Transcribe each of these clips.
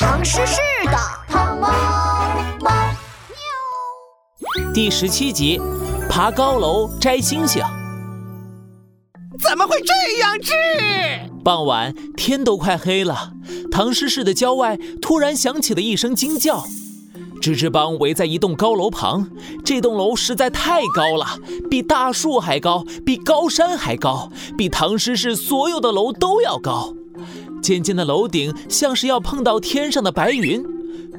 唐诗诗的唐猫猫喵。第十七集，爬高楼摘星星。怎么会这样治？傍晚，天都快黑了，唐诗诗的郊外突然响起了一声惊叫。吱吱帮围在一栋高楼旁，这栋楼实在太高了，比大树还高，比高山还高，比唐诗诗所有的楼都要高。尖尖的楼顶像是要碰到天上的白云。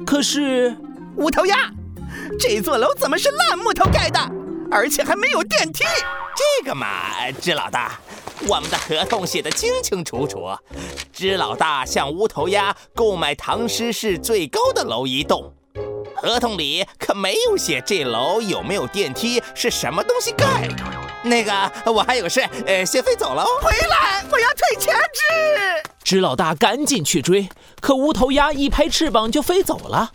可是，乌头鸭，这座楼怎么是烂木头盖的，而且还没有电梯？这个嘛，支老大，我们的合同写得清清楚楚，支老大向乌头鸭购买唐诗市最高的楼一栋。合同里可没有写这楼有没有电梯，是什么东西盖的。那个，我还有事，呃，先飞走了。回来，我要退钱支。支老大赶紧去追，可无头鸭一拍翅膀就飞走了。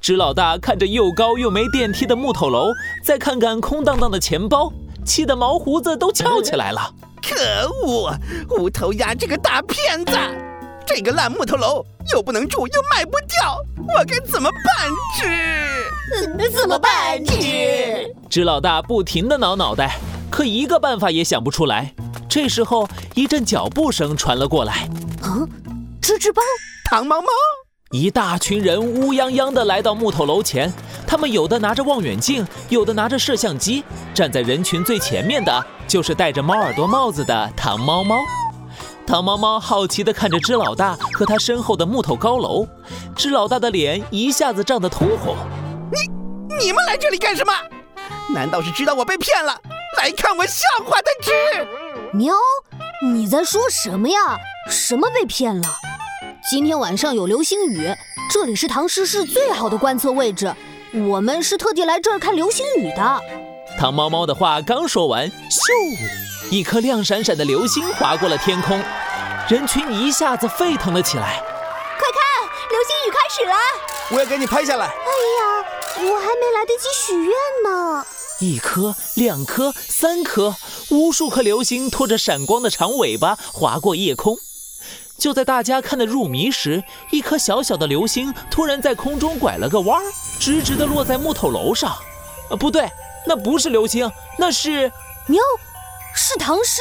支老大看着又高又没电梯的木头楼，再看看空荡荡的钱包，气得毛胡子都翘起来了。可恶，无头鸭这个大骗子！这个烂木头楼又不能住，又卖不掉，我该怎么办？支，怎么办？支，支老大不停地挠脑袋，可一个办法也想不出来。这时候，一阵脚步声传了过来。嗯，吱吱包，糖猫猫，一大群人乌泱泱地来到木头楼前，他们有的拿着望远镜，有的拿着摄像机。站在人群最前面的就是戴着猫耳朵帽子的糖猫猫。糖猫猫好奇地看着支老大和他身后的木头高楼，支老大的脸一下子涨得通红。你你们来这里干什么？难道是知道我被骗了，来看我笑话的支？喵，你在说什么呀？什么被骗了？今天晚上有流星雨，这里是唐诗诗最好的观测位置，我们是特地来这儿看流星雨的。唐猫猫的话刚说完，咻！一颗亮闪闪的流星划过了天空，人群一下子沸腾了起来。快看，流星雨开始了！我要给你拍下来。哎呀，我还没来得及许愿呢。一颗，两颗，三颗，无数颗流星拖着闪光的长尾巴划过夜空。就在大家看得入迷时，一颗小小的流星突然在空中拐了个弯儿，直直地落在木头楼上。呃，不对，那不是流星，那是喵。是唐诗。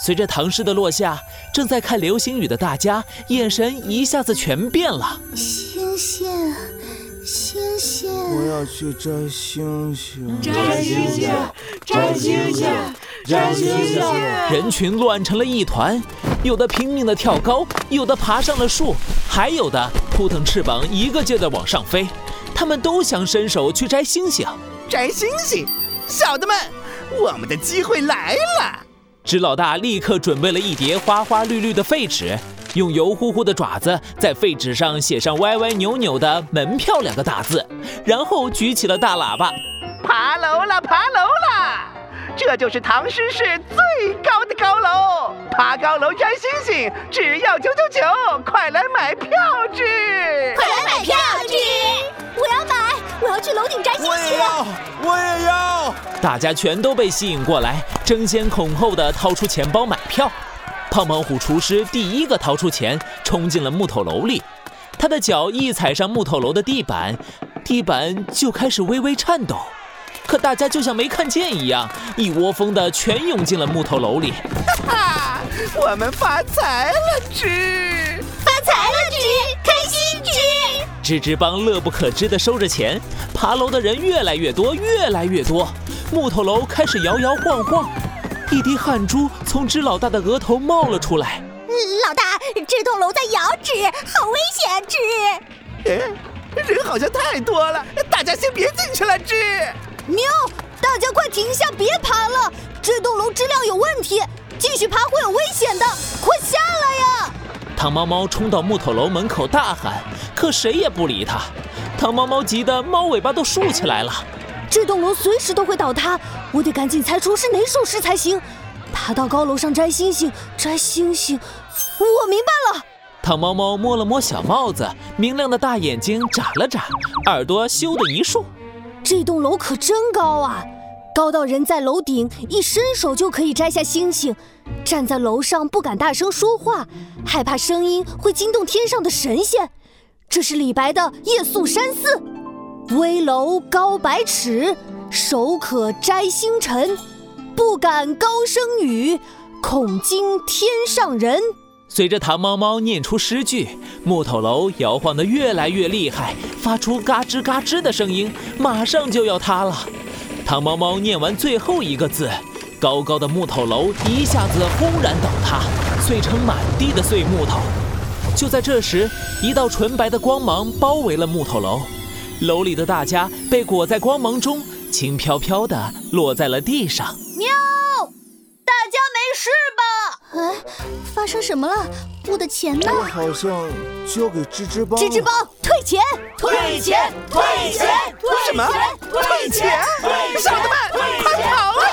随着唐诗的落下，正在看流星雨的大家眼神一下子全变了。星星，星星，我要去摘星星，摘星星，摘星星，摘星星。人群乱成了一团，有的拼命的跳高，有的爬上了树，还有的扑腾翅膀，一个劲的往上飞。他们都想伸手去摘星星，摘星星，小的们。我们的机会来了！纸老大立刻准备了一叠花花绿绿的废纸，用油乎乎的爪子在废纸上写上歪歪扭扭的“门票”两个大字，然后举起了大喇叭：“爬楼了，爬楼了！这就是唐诗市最高的高楼，爬高楼摘星星，只要九九九，快来买票去！快来买票去！我要买，我要去楼顶摘星星！我也要，我也要！”大家全都被吸引过来，争先恐后的掏出钱包买票。胖胖虎厨师第一个掏出钱，冲进了木头楼里。他的脚一踩上木头楼的地板，地板就开始微微颤抖。可大家就像没看见一样，一窝蜂的全涌进了木头楼里。哈哈，我们发财了，吱！发财了，吱！开心，吱！吱吱帮乐不可支的收着钱，爬楼的人越来越多，越来越多。木头楼开始摇摇晃晃，一滴汗珠从支老大的额头冒了出来。老大，这栋楼在摇，支，好危险，支！哎，人好像太多了，大家先别进去了，纸。喵，大家快停下，别爬了，这栋楼质量有问题，继续爬会有危险的，快下来呀！糖猫猫冲到木头楼门口大喊，可谁也不理他。糖猫猫急得猫尾巴都竖起来了。这栋楼随时都会倒塌，我得赶紧猜出是哪首诗才行。爬到高楼上摘星星，摘星星，我明白了。糖猫猫摸了摸小帽子，明亮的大眼睛眨了眨，耳朵咻的一竖。这栋楼可真高啊，高到人在楼顶一伸手就可以摘下星星。站在楼上不敢大声说话，害怕声音会惊动天上的神仙。这是李白的《夜宿山寺》：“危楼高百尺，手可摘星辰。不敢高声语，恐惊天上人。”随着唐猫猫念出诗句，木头楼摇晃得越来越厉害，发出嘎吱嘎吱的声音，马上就要塌了。唐猫猫念完最后一个字，高高的木头楼一下子轰然倒塌，碎成满地的碎木头。就在这时，一道纯白的光芒包围了木头楼，楼里的大家被裹在光芒中，轻飘飘地落在了地上。喵！大家没事吧？哎，发生什么了？我的钱呢？我好像交给吱吱包。吱吱包，退钱！退钱！退钱！什么？退钱？少的们，快跑啊！